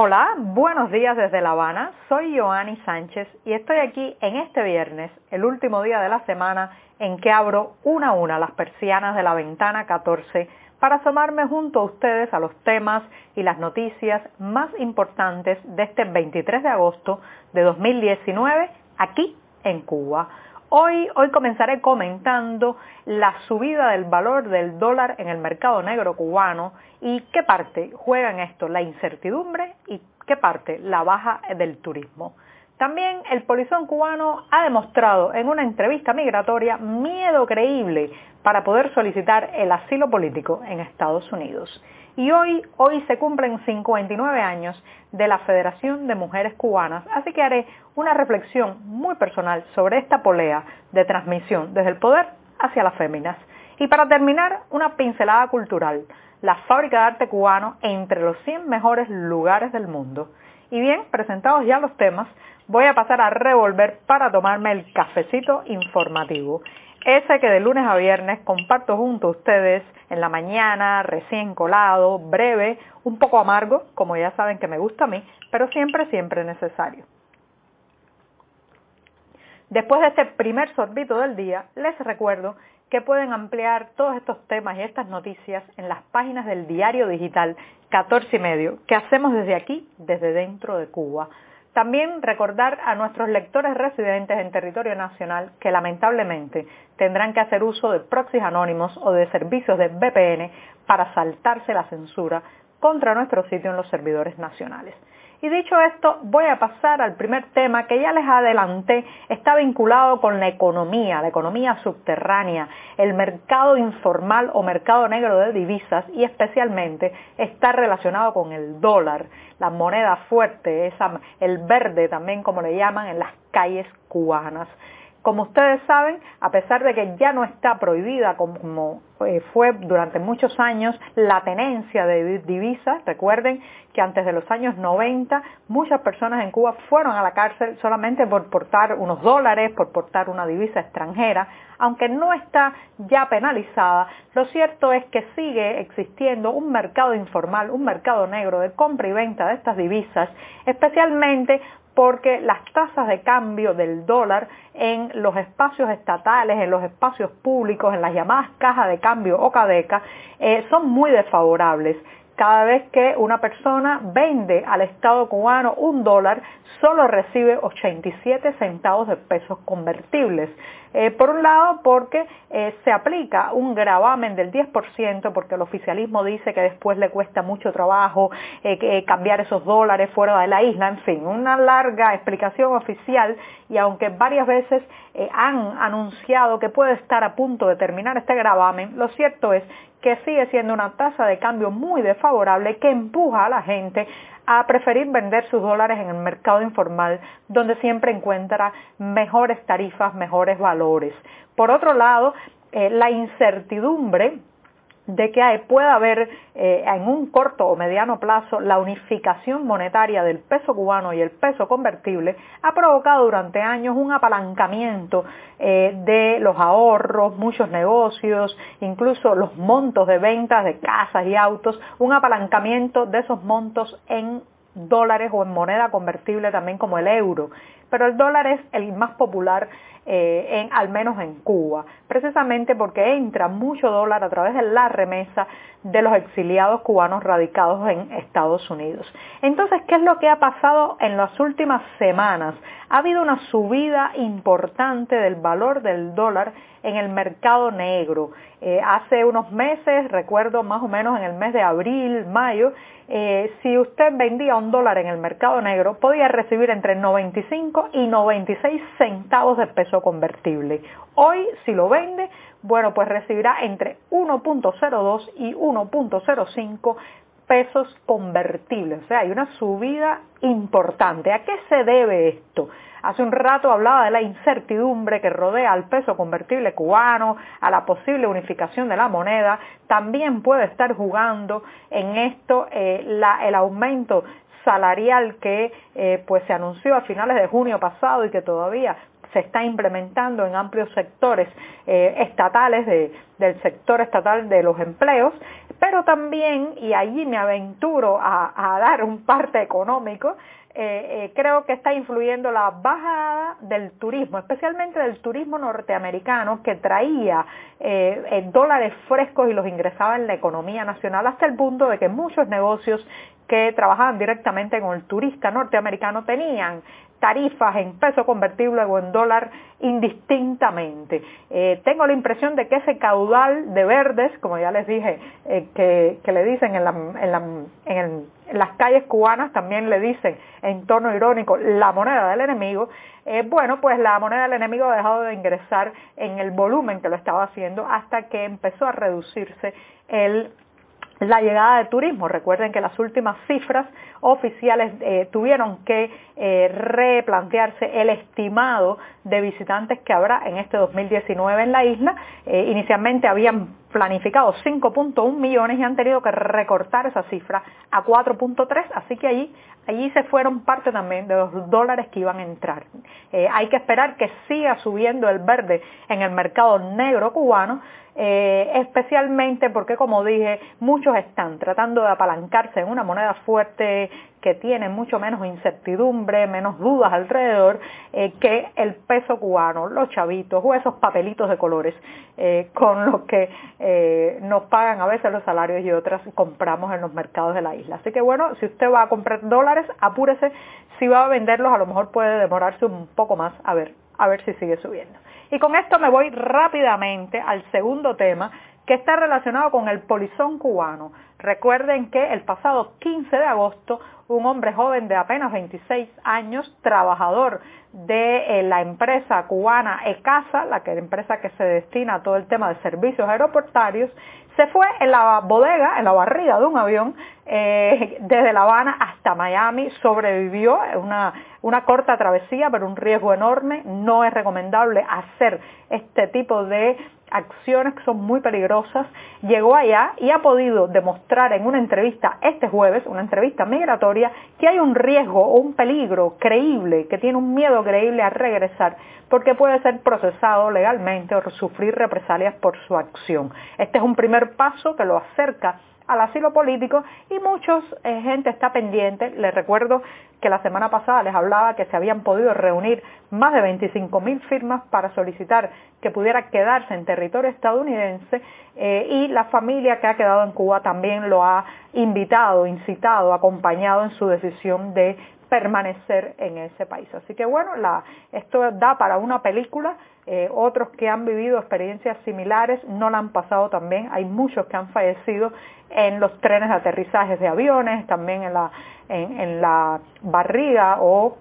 Hola, buenos días desde La Habana. Soy Joanny Sánchez y estoy aquí en este viernes, el último día de la semana, en que abro una a una las persianas de la ventana 14 para asomarme junto a ustedes a los temas y las noticias más importantes de este 23 de agosto de 2019 aquí en Cuba. Hoy, hoy comenzaré comentando la subida del valor del dólar en el mercado negro cubano y qué parte juega en esto la incertidumbre y qué parte la baja del turismo. También el polizón cubano ha demostrado en una entrevista migratoria miedo creíble para poder solicitar el asilo político en Estados Unidos. Y hoy, hoy se cumplen 59 años de la Federación de Mujeres Cubanas, así que haré una reflexión muy personal sobre esta polea de transmisión desde el poder hacia las féminas. Y para terminar, una pincelada cultural, la fábrica de arte cubano entre los 100 mejores lugares del mundo. Y bien, presentados ya los temas, voy a pasar a revolver para tomarme el cafecito informativo ese que de lunes a viernes comparto junto a ustedes en la mañana, recién colado, breve, un poco amargo, como ya saben que me gusta a mí, pero siempre, siempre necesario. Después de este primer sorbito del día, les recuerdo que pueden ampliar todos estos temas y estas noticias en las páginas del diario digital 14 y medio que hacemos desde aquí, desde dentro de Cuba. También recordar a nuestros lectores residentes en territorio nacional que lamentablemente tendrán que hacer uso de proxies anónimos o de servicios de VPN para saltarse la censura contra nuestro sitio en los servidores nacionales. Y dicho esto, voy a pasar al primer tema que ya les adelanté, está vinculado con la economía, la economía subterránea, el mercado informal o mercado negro de divisas y especialmente está relacionado con el dólar, la moneda fuerte, el verde también como le llaman en las calles cubanas. Como ustedes saben, a pesar de que ya no está prohibida como eh, fue durante muchos años la tenencia de divisas, recuerden que antes de los años 90 muchas personas en Cuba fueron a la cárcel solamente por portar unos dólares, por portar una divisa extranjera, aunque no está ya penalizada, lo cierto es que sigue existiendo un mercado informal, un mercado negro de compra y venta de estas divisas, especialmente porque las tasas de cambio del dólar en los espacios estatales, en los espacios públicos, en las llamadas cajas de cambio o cadeca, eh, son muy desfavorables. Cada vez que una persona vende al Estado cubano un dólar, solo recibe 87 centavos de pesos convertibles. Eh, por un lado, porque eh, se aplica un gravamen del 10%, porque el oficialismo dice que después le cuesta mucho trabajo eh, cambiar esos dólares fuera de la isla, en fin, una larga explicación oficial y aunque varias veces han anunciado que puede estar a punto de terminar este gravamen, lo cierto es que sigue siendo una tasa de cambio muy desfavorable que empuja a la gente a preferir vender sus dólares en el mercado informal, donde siempre encuentra mejores tarifas, mejores valores. Por otro lado, eh, la incertidumbre de que pueda haber eh, en un corto o mediano plazo la unificación monetaria del peso cubano y el peso convertible ha provocado durante años un apalancamiento eh, de los ahorros, muchos negocios, incluso los montos de ventas de casas y autos, un apalancamiento de esos montos en dólares o en moneda convertible también como el euro. Pero el dólar es el más popular eh, en, al menos en Cuba, precisamente porque entra mucho dólar a través de la remesa de los exiliados cubanos radicados en Estados Unidos. Entonces, ¿qué es lo que ha pasado en las últimas semanas? Ha habido una subida importante del valor del dólar en el mercado negro. Eh, hace unos meses, recuerdo más o menos en el mes de abril, mayo, eh, si usted vendía un dólar en el mercado negro, podía recibir entre 95 y 96 centavos de peso convertible. Hoy, si lo vende, bueno, pues recibirá entre 1.02 y 1.05 pesos convertibles. O sea, hay una subida importante. ¿A qué se debe esto? Hace un rato hablaba de la incertidumbre que rodea al peso convertible cubano, a la posible unificación de la moneda. También puede estar jugando en esto eh, el aumento salarial que eh, pues se anunció a finales de junio pasado y que todavía se está implementando en amplios sectores eh, estatales del sector estatal de los empleos, pero también, y allí me aventuro a dar un parte económico, eh, creo que está influyendo la bajada del turismo, especialmente del turismo norteamericano que traía dólares frescos y los ingresaba en la economía nacional hasta el punto de que muchos negocios que trabajaban directamente con el turista norteamericano tenían tarifas en peso convertible o en dólar indistintamente. Eh, tengo la impresión de que ese caudal de verdes, como ya les dije, eh, que, le dicen en, las calles cubanas, también le dicen en tono irónico la moneda del enemigo, eh, bueno, pues la moneda del enemigo ha dejado de ingresar en el volumen que lo estaba haciendo hasta que empezó a reducirse el la llegada de turismo. Recuerden que las últimas cifras oficiales eh, tuvieron que eh, replantearse el estimado de visitantes que habrá en este 2019 en la isla. Eh, inicialmente habían planificado 5.1 millones y han tenido que recortar esa cifra a 4.3, así que allí, allí se fueron parte también de los dólares que iban a entrar. hay que esperar que siga subiendo el verde en el mercado negro cubano, eh, especialmente porque, como dije, muchos están tratando de apalancarse en una moneda fuerte que tiene mucho menos incertidumbre, menos dudas alrededor eh, que el peso cubano, los chavitos o esos papelitos de colores eh, con los que nos pagan a veces los salarios y otras compramos en los mercados de la isla. Así que bueno, si usted va a comprar dólares, apúrese, si va a venderlos a lo mejor puede demorarse un poco más a ver, a ver si sigue subiendo. Y con esto me voy rápidamente al segundo tema que está relacionado con el polizón cubano. Recuerden que el pasado 15 de agosto un hombre joven de apenas 26 años, trabajador de eh, la empresa cubana ECASA, la que empresa que se destina a todo el tema de servicios aeroportarios, se fue en la bodega, en la barriga de un avión, eh, desde La Habana hasta Miami, sobrevivió una, una corta travesía, pero un riesgo enorme. No es recomendable hacer este tipo de acciones que son muy peligrosas, llegó allá y ha podido demostrar en una entrevista este jueves, una entrevista migratoria, que hay un riesgo o un peligro creíble, que tiene un miedo creíble a regresar, porque puede ser procesado legalmente o sufrir represalias por su acción. Este es un primer paso que lo acerca al asilo político y mucha eh, gente está pendiente. Les recuerdo que la semana pasada les hablaba que se habían podido reunir más de 25 mil firmas para solicitar que pudiera quedarse en territorio estadounidense eh, y la familia que ha quedado en Cuba también lo ha invitado, incitado, acompañado en su decisión de permanecer en ese país. Así que bueno, esto da para una película. Eh, otros que han vivido experiencias similares no la han pasado también. Hay muchos que han fallecido en los trenes de aterrizajes de aviones, también en la, en la barriga o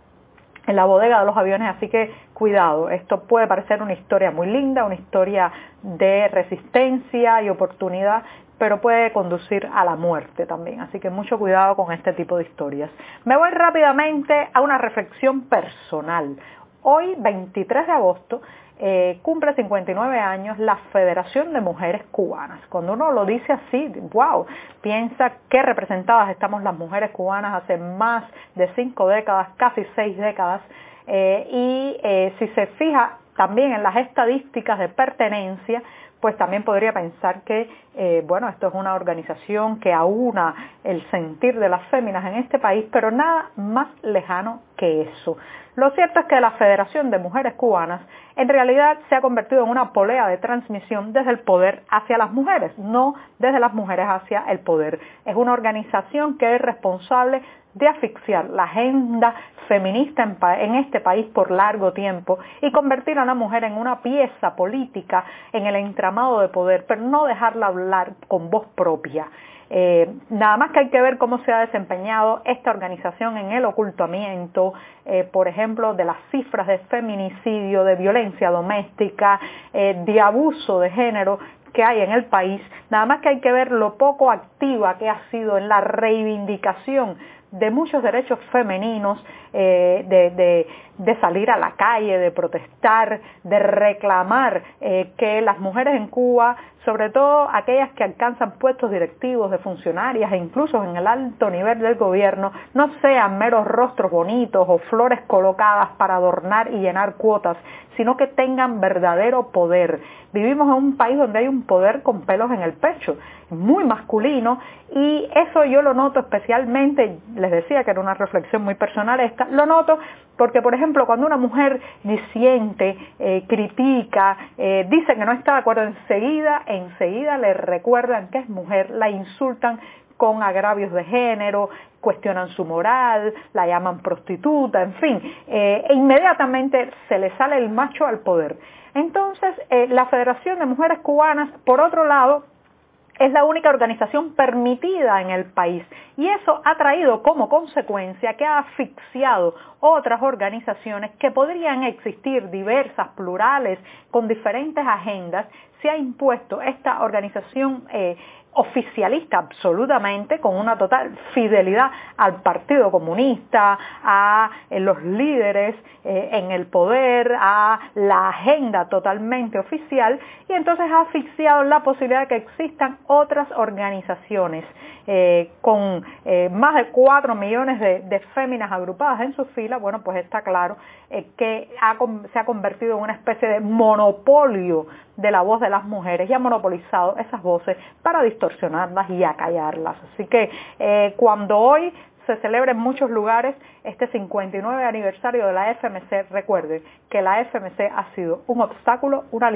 en la bodega de los aviones, así que cuidado, esto puede parecer una historia muy linda, una historia de resistencia y oportunidad, pero puede conducir a la muerte también. Así que mucho cuidado con este tipo de historias. Me voy rápidamente a una reflexión personal. Hoy, 23 de agosto, eh, cumple 59 años la Federación de Mujeres Cubanas. Cuando uno lo dice así, wow, piensa qué representadas estamos las mujeres cubanas hace más de cinco décadas, casi seis décadas. Eh, y eh, si se fija también en las estadísticas de pertenencia, pues también podría pensar que, eh, bueno, esto es una organización que aúna el sentir de las féminas en este país, pero nada más lejano que eso. Lo cierto es que la Federación de Mujeres Cubanas en realidad se ha convertido en una polea de transmisión desde el poder hacia las mujeres, no desde las mujeres hacia el poder. Es una organización que es responsable de asfixiar la agenda feminista en, este país por largo tiempo y convertir a la mujer en una pieza política en el entramado de poder, pero no dejarla hablar con voz propia. Eh, nada más que hay que ver cómo se ha desempeñado esta organización en el ocultamiento, eh, por ejemplo, de las cifras de feminicidio, de violencia doméstica, eh, de abuso de género que hay en el país, nada más que hay que ver lo poco activa que ha sido en la reivindicación de muchos derechos femeninos, eh, de, de, salir a la calle, de protestar, de reclamar eh, que las mujeres en Cuba, sobre todo aquellas que alcanzan puestos directivos de funcionarias e incluso en el alto nivel del gobierno, no sean meros rostros bonitos o flores colocadas para adornar y llenar cuotas, sino que tengan verdadero poder. Vivimos en un país donde hay un poder con pelos en el pecho, muy masculino, y eso yo lo noto especialmente, les decía que era una reflexión muy personal esta, lo noto porque, por ejemplo, cuando una mujer disiente, eh, critica, eh, dice que no está de acuerdo, enseguida, enseguida le recuerdan que es mujer, la insultan con agravios de género, cuestionan su moral, la llaman prostituta, en fin, eh, e inmediatamente se le sale el macho al poder. Entonces, eh, la Federación de Mujeres Cubanas, por otro lado, es la única organización permitida en el país. Y eso ha traído como consecuencia que ha asfixiado otras organizaciones que podrían existir diversas, plurales, con diferentes agendas, se ha impuesto esta organización eh, oficialista absolutamente, con una total fidelidad al Partido Comunista, a eh, los líderes eh, en el poder, a la agenda totalmente oficial, y entonces ha asfixiado la posibilidad de que existan otras organizaciones con más de cuatro millones de, féminas agrupadas en sus filas, bueno, pues está claro que se ha convertido en una especie de monopolio de la voz de las mujeres y ha monopolizado esas voces para distorsionarlas y acallarlas. Así que eh, cuando hoy se celebra en muchos lugares este 59 aniversario de la FMC, recuerde que la FMC ha sido un obstáculo, una,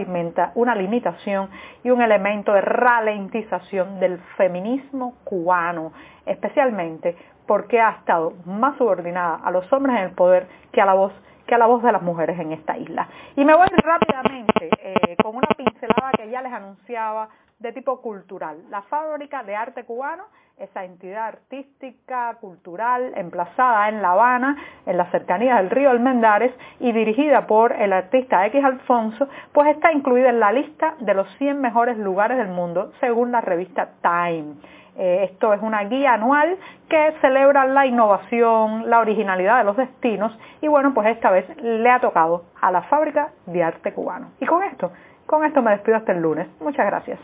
una limitación y un elemento de ralentización del feminismo cubano, especialmente porque ha estado más subordinada a los hombres en el poder que a la voz que a la voz de las mujeres en esta isla. Y me voy rápidamente eh, con una pincelada que ya les anunciaba de tipo cultural. La Fábrica de Arte Cubano, esa entidad artística, cultural, emplazada en La Habana, en las cercanías del río Almendares y dirigida por el artista X Alfonso, pues está incluida en la lista de los 100 mejores lugares del mundo según la revista Time. Eh, esto es una guía anual que celebra la innovación, la originalidad de los destinos y bueno, pues esta vez le ha tocado a la Fábrica de Arte Cubano. Y con esto, con esto me despido hasta el lunes. Muchas gracias.